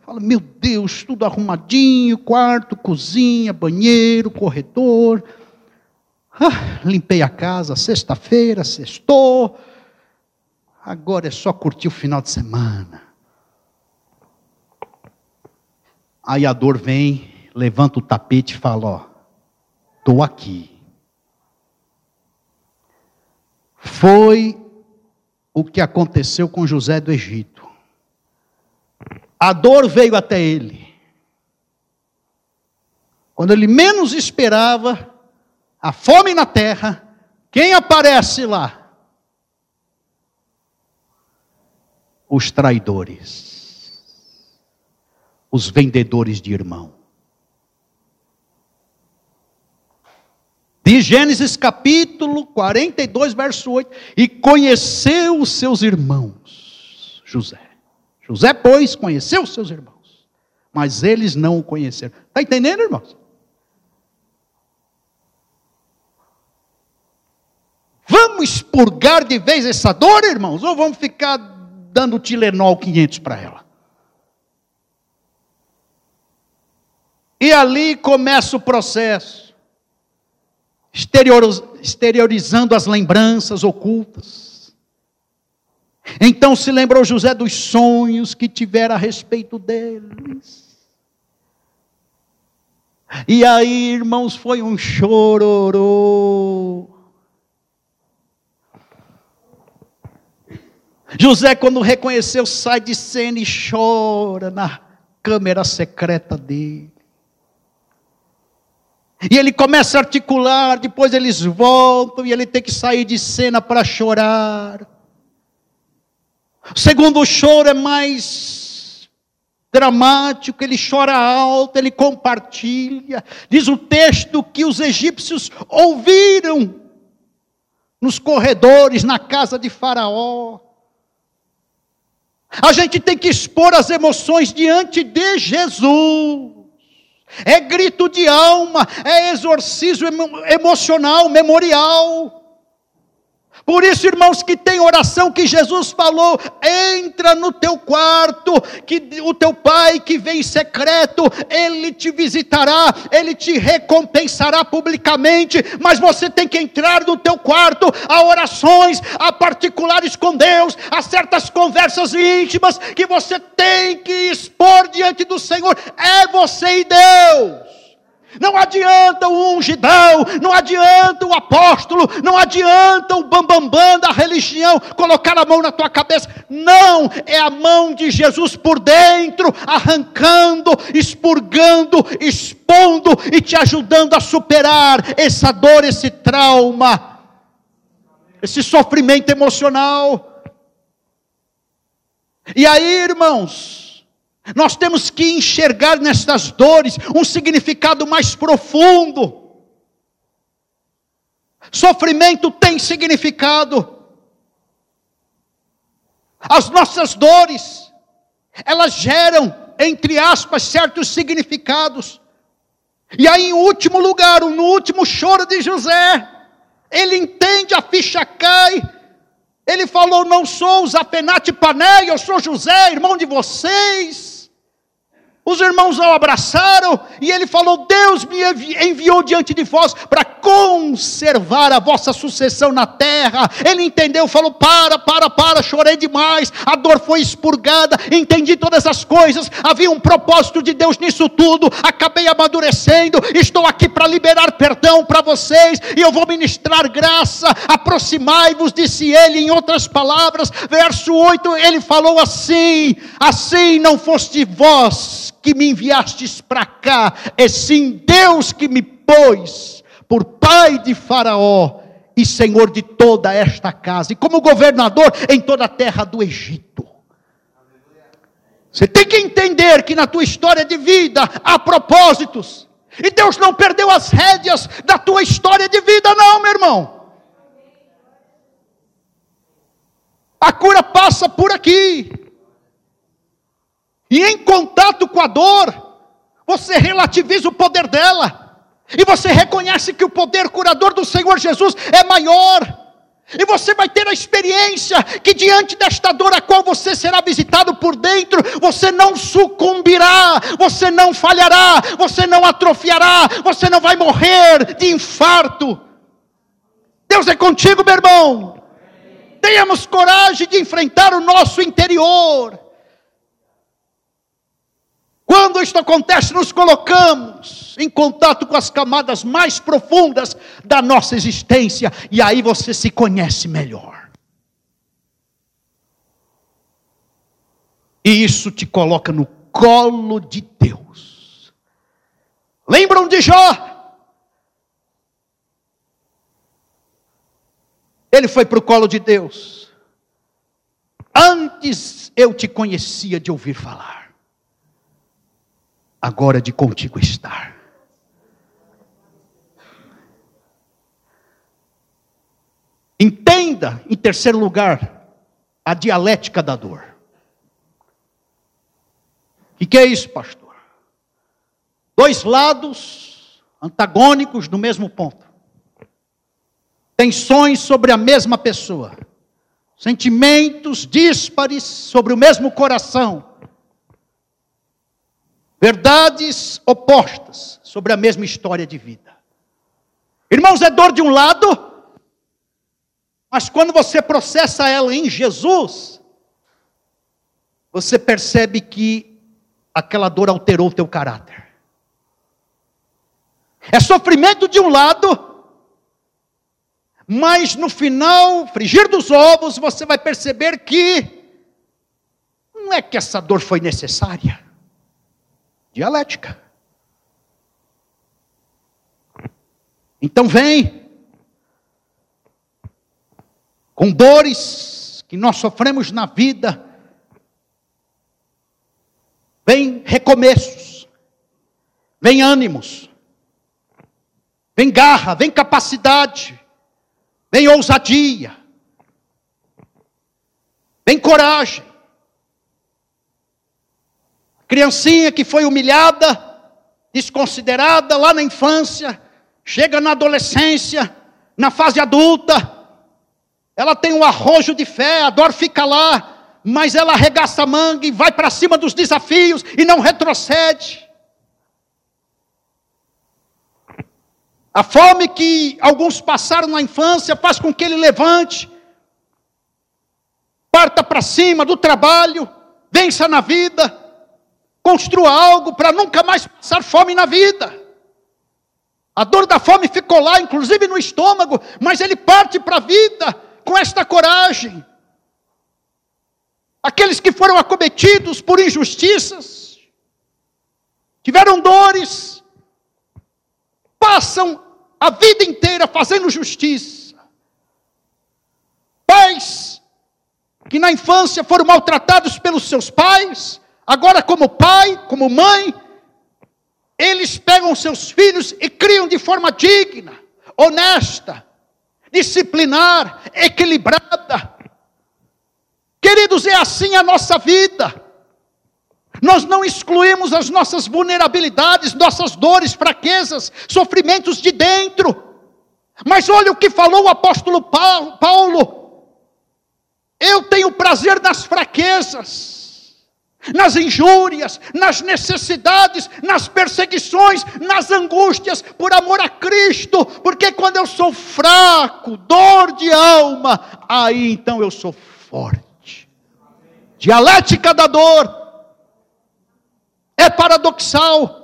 Speaker 1: fala, meu Deus, tudo arrumadinho, quarto, cozinha, banheiro, corredor. Ah, limpei a casa sexta-feira, sextou. Agora é só curtir o final de semana. Aí a dor vem, levanta o tapete e fala: Ó, estou aqui. Foi o que aconteceu com José do Egito. A dor veio até ele. Quando ele menos esperava, a fome na terra, quem aparece lá? Os traidores, os vendedores de irmão. De Gênesis capítulo 42, verso 8. E conheceu os seus irmãos, José. José, pois, conheceu os seus irmãos, mas eles não o conheceram. Está entendendo, irmãos? Vamos expurgar de vez essa dor, irmãos? Ou vamos ficar dando Tilenol 500 para ela? E ali começa o processo exteriorizando as lembranças ocultas. Então se lembrou José dos sonhos que tivera a respeito deles. E aí, irmãos, foi um chororô. José, quando reconheceu, sai de cena e chora na câmera secreta dele. E ele começa a articular, depois eles voltam e ele tem que sair de cena para chorar. O segundo choro é mais dramático, ele chora alto, ele compartilha. Diz o texto que os egípcios ouviram nos corredores, na casa de Faraó. A gente tem que expor as emoções diante de Jesus. É grito de alma, é exorcismo emocional, memorial. Por isso, irmãos, que tem oração que Jesus falou: entra no teu quarto, que o teu pai que vem em secreto, ele te visitará, ele te recompensará publicamente, mas você tem que entrar no teu quarto, há orações, há particulares com Deus, há certas conversas íntimas que você tem que expor diante do Senhor, é você e Deus. Não adianta o ungidão, não adianta o apóstolo, não adianta o bambambam bam, bam da religião colocar a mão na tua cabeça. Não, é a mão de Jesus por dentro, arrancando, expurgando, expondo e te ajudando a superar essa dor, esse trauma, esse sofrimento emocional. E aí, irmãos, nós temos que enxergar nestas dores um significado mais profundo. Sofrimento tem significado. As nossas dores, elas geram, entre aspas, certos significados. E aí, em último lugar, no último choro de José, ele entende, a ficha cai. Ele falou: Não sou Zapenate Pané, eu sou José, irmão de vocês. Os irmãos o abraçaram e ele falou: Deus me enviou diante de vós para conservar a vossa sucessão na terra. Ele entendeu, falou: Para, para, para, chorei demais, a dor foi expurgada, entendi todas as coisas, havia um propósito de Deus nisso tudo, acabei amadurecendo, estou aqui para liberar perdão para vocês e eu vou ministrar graça. Aproximai-vos, disse ele, em outras palavras, verso 8, ele falou assim: Assim não foste vós que me enviastes para cá, é sim Deus que me pôs por pai de Faraó e senhor de toda esta casa, e como governador em toda a terra do Egito. Você tem que entender que na tua história de vida há propósitos, e Deus não perdeu as rédeas da tua história de vida, não, meu irmão. A cura passa por aqui. E em contato com a dor, você relativiza o poder dela. E você reconhece que o poder curador do Senhor Jesus é maior. E você vai ter a experiência que diante desta dor a qual você será visitado por dentro, você não sucumbirá, você não falhará, você não atrofiará, você não vai morrer de infarto. Deus é contigo, meu irmão. Tenhamos coragem de enfrentar o nosso interior. Quando isto acontece, nos colocamos em contato com as camadas mais profundas da nossa existência, e aí você se conhece melhor. E isso te coloca no colo de Deus. Lembram de Jó? Ele foi para o colo de Deus. Antes eu te conhecia de ouvir falar agora de contigo estar. Entenda, em terceiro lugar, a dialética da dor. O que é isso, pastor? Dois lados antagônicos do mesmo ponto. Tensões sobre a mesma pessoa. Sentimentos díspares sobre o mesmo coração Verdades opostas sobre a mesma história de vida. Irmãos, é dor de um lado, mas quando você processa ela em Jesus, você percebe que aquela dor alterou o teu caráter. É sofrimento de um lado, mas no final, frigir dos ovos, você vai perceber que não é que essa dor foi necessária. Dialética. Então vem com dores que nós sofremos na vida, vem recomeços, vem ânimos, vem garra, vem capacidade, vem ousadia, vem coragem. Criancinha que foi humilhada, desconsiderada lá na infância, chega na adolescência, na fase adulta, ela tem um arrojo de fé, a dor fica lá, mas ela arregaça a manga e vai para cima dos desafios e não retrocede. A fome que alguns passaram na infância faz com que ele levante, parta para cima do trabalho, vença na vida, construa algo para nunca mais passar fome na vida. A dor da fome ficou lá, inclusive no estômago, mas ele parte para a vida com esta coragem. Aqueles que foram acometidos por injustiças, tiveram dores, passam a vida inteira fazendo justiça. Pais que na infância foram maltratados pelos seus pais, agora como pai, como mãe, eles pegam seus filhos e criam de forma digna, honesta, disciplinar, equilibrada. Queridos, é assim a nossa vida. Nós não excluímos as nossas vulnerabilidades, nossas dores, fraquezas, sofrimentos de dentro. Mas olha o que falou o apóstolo Paulo. Eu tenho prazer nas fraquezas nas injúrias, nas necessidades, nas perseguições, nas angústias, por amor a Cristo, porque quando eu sou fraco, dor de alma, aí então eu sou forte. Dialética da dor é paradoxal.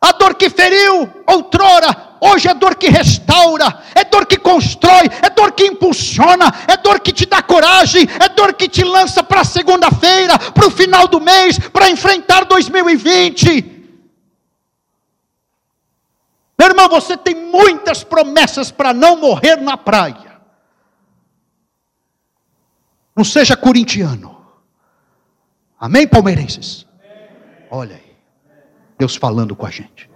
Speaker 1: A dor que feriu outrora Hoje é dor que restaura, é dor que constrói, é dor que impulsiona, é dor que te dá coragem, é dor que te lança para segunda-feira, para o final do mês, para enfrentar 2020. Meu irmão, você tem muitas promessas para não morrer na praia. Não seja corintiano. Amém, palmeirenses? Olha aí. Deus falando com a gente.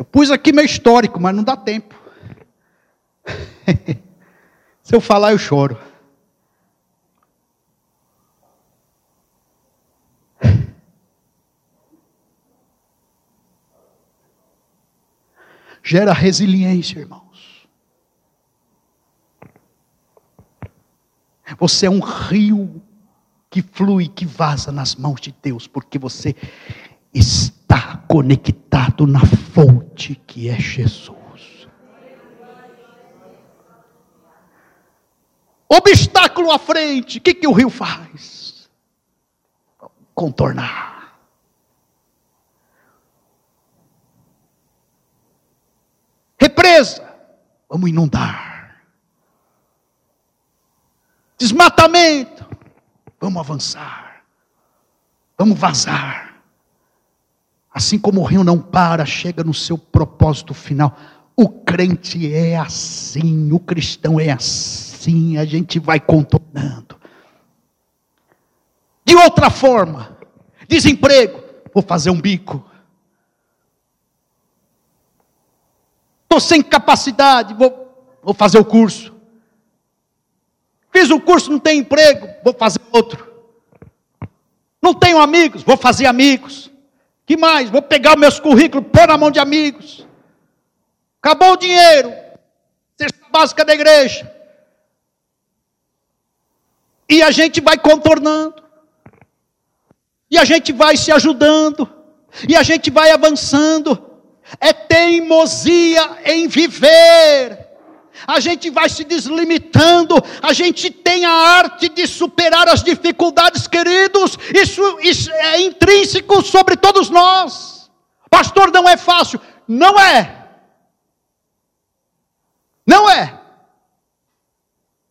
Speaker 1: Eu pus aqui meu histórico, mas não dá tempo. Se eu falar, eu choro. Gera resiliência, irmãos. Você é um rio que flui, que vaza nas mãos de Deus, porque você está conectado na fonte que é Jesus. Obstáculo à frente, o que, que o rio faz? Contornar. Represa, vamos inundar. Desmatamento, vamos avançar. Vamos vazar. Assim como o rio não para, chega no seu propósito final. O crente é assim, o cristão é assim, a gente vai contornando. De outra forma, desemprego, vou fazer um bico. Estou sem capacidade, vou, vou fazer o curso. Fiz o curso, não tenho emprego, vou fazer outro. Não tenho amigos, vou fazer amigos. Que mais? Vou pegar meus currículos, pôr na mão de amigos. Acabou o dinheiro. Cesta básica da igreja. E a gente vai contornando. E a gente vai se ajudando. E a gente vai avançando. é teimosia em viver. A gente vai se deslimitando, a gente tem a arte de superar as dificuldades, queridos, isso, isso é intrínseco sobre todos nós. Pastor, não é fácil. Não é. Não é.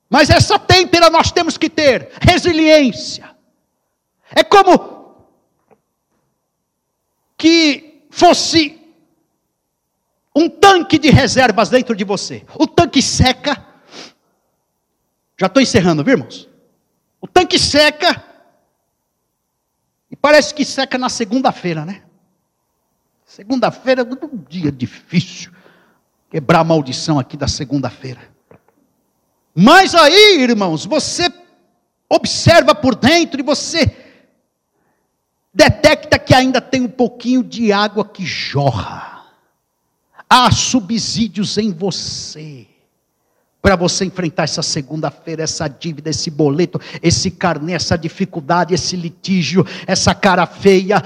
Speaker 1: Mas essa têmpera nós temos que ter, resiliência. É como que fosse um tanque de reservas dentro de você. O tanque seca. Já estou encerrando, viu, irmãos? O tanque seca. E parece que seca na segunda-feira, né? Segunda-feira é um dia difícil. Quebrar a maldição aqui da segunda-feira. Mas aí, irmãos, você observa por dentro e você detecta que ainda tem um pouquinho de água que jorra. Há subsídios em você para você enfrentar essa segunda-feira, essa dívida, esse boleto, esse carnê, essa dificuldade, esse litígio, essa cara feia,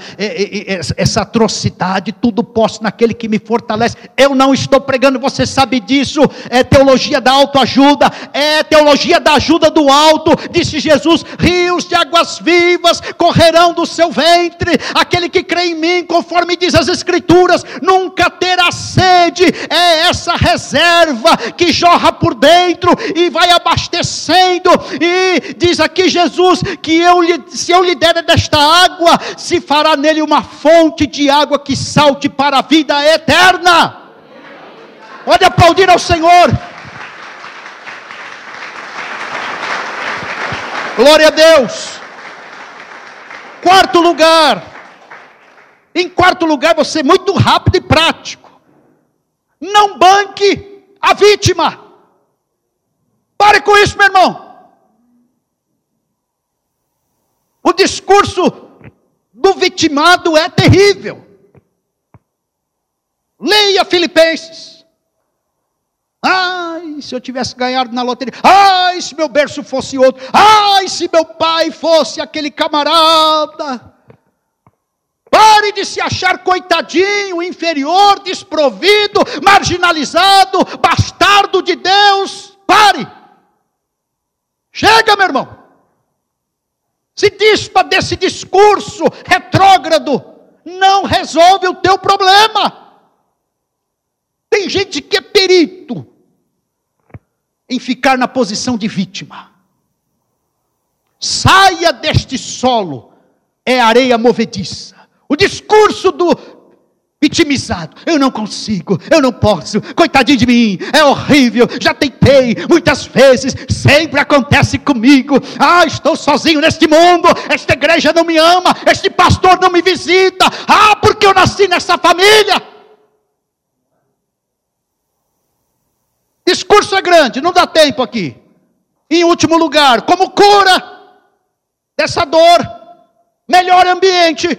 Speaker 1: essa atrocidade, tudo posso naquele que me fortalece. Eu não estou pregando, você sabe disso. É teologia da autoajuda, é teologia da ajuda do alto. Disse Jesus: rios de águas vivas correrão do seu ventre. Aquele que crê em mim, conforme diz as Escrituras, nunca terá sede. É essa reserva que jorra por dentro e vai abastecendo. E diz aqui Jesus que eu se eu lhe der desta água, se fará nele uma fonte de água que salte para a vida eterna. Pode aplaudir ao Senhor. Glória a Deus. Quarto lugar. Em quarto lugar, você é muito rápido e prático. Não banque a vítima. Pare com isso, meu irmão. O discurso do vitimado é terrível. Leia Filipenses. Ai, se eu tivesse ganhado na loteria. Ai, se meu berço fosse outro. Ai, se meu pai fosse aquele camarada. Pare de se achar coitadinho, inferior, desprovido, marginalizado, bastardo de Deus. Pare. Chega, meu irmão. Se dispa desse discurso retrógrado. Não resolve o teu problema. Tem gente que é perito em ficar na posição de vítima. Saia deste solo, é areia movediça. O discurso do vitimizado. Eu não consigo, eu não posso, coitadinho de mim, é horrível, já tentei muitas vezes, sempre acontece comigo. Ah, estou sozinho neste mundo, esta igreja não me ama, este pastor não me visita. Ah, porque eu nasci nessa família. Discurso é grande, não dá tempo aqui. Em último lugar, como cura dessa dor, melhor ambiente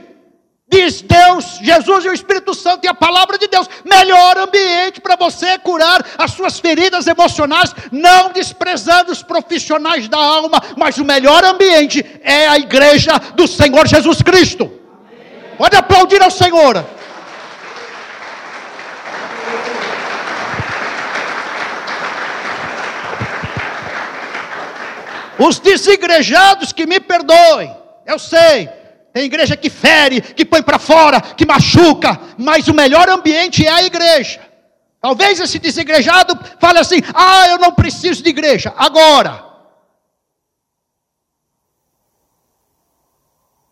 Speaker 1: Diz Deus, Jesus e o Espírito Santo e a palavra de Deus, melhor ambiente para você curar as suas feridas emocionais, não desprezando os profissionais da alma, mas o melhor ambiente é a igreja do Senhor Jesus Cristo. Pode aplaudir ao Senhor. Os desigrejados que me perdoem, eu sei, tem igreja que fere, que põe para fora, que machuca, mas o melhor ambiente é a igreja. Talvez esse desigrejado fale assim: ah, eu não preciso de igreja. Agora,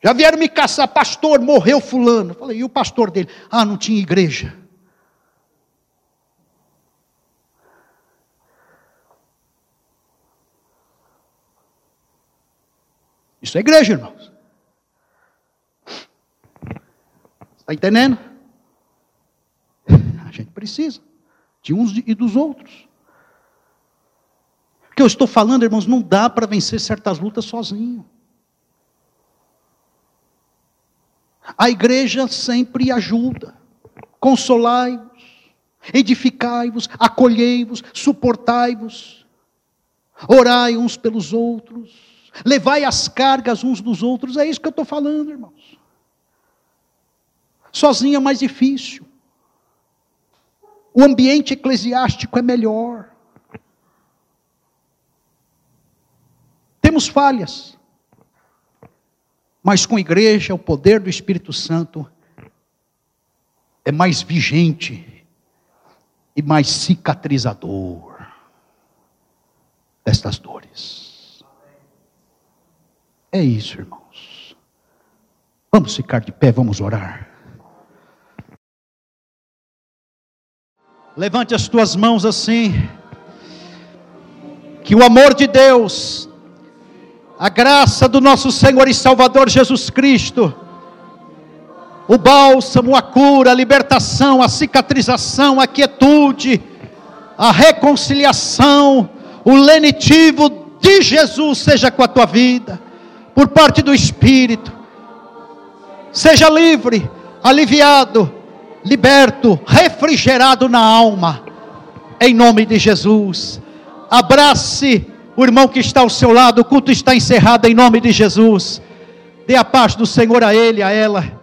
Speaker 1: já vieram me caçar, pastor, morreu fulano. falei, e o pastor dele? Ah, não tinha igreja. Isso é igreja, irmãos. Está entendendo? A gente precisa de uns e dos outros. O que eu estou falando, irmãos, não dá para vencer certas lutas sozinho. A igreja sempre ajuda. Consolai-vos, edificai-vos, acolhei-vos, suportai-vos, orai uns pelos outros, levai as cargas uns dos outros. É isso que eu estou falando, irmãos. Sozinho é mais difícil. o ambiente eclesiástico é melhor. Temos falhas, mas com a igreja, o poder do Espírito Santo é mais vigente e mais cicatrizador destas dores. É isso, irmãos. Vamos ficar de pé, vamos orar. Levante as tuas mãos assim. Que o amor de Deus, a graça do nosso Senhor e Salvador Jesus Cristo, o bálsamo, a cura, a libertação, a cicatrização, a quietude, a reconciliação, o lenitivo de Jesus seja com a tua vida, por parte do Espírito. Seja livre, aliviado, liberto, refrigerado na alma, em nome de Jesus. Abrace o irmão que está ao seu lado, o culto está encerrado em nome de Jesus. Dê a paz do Senhor a ele, a ela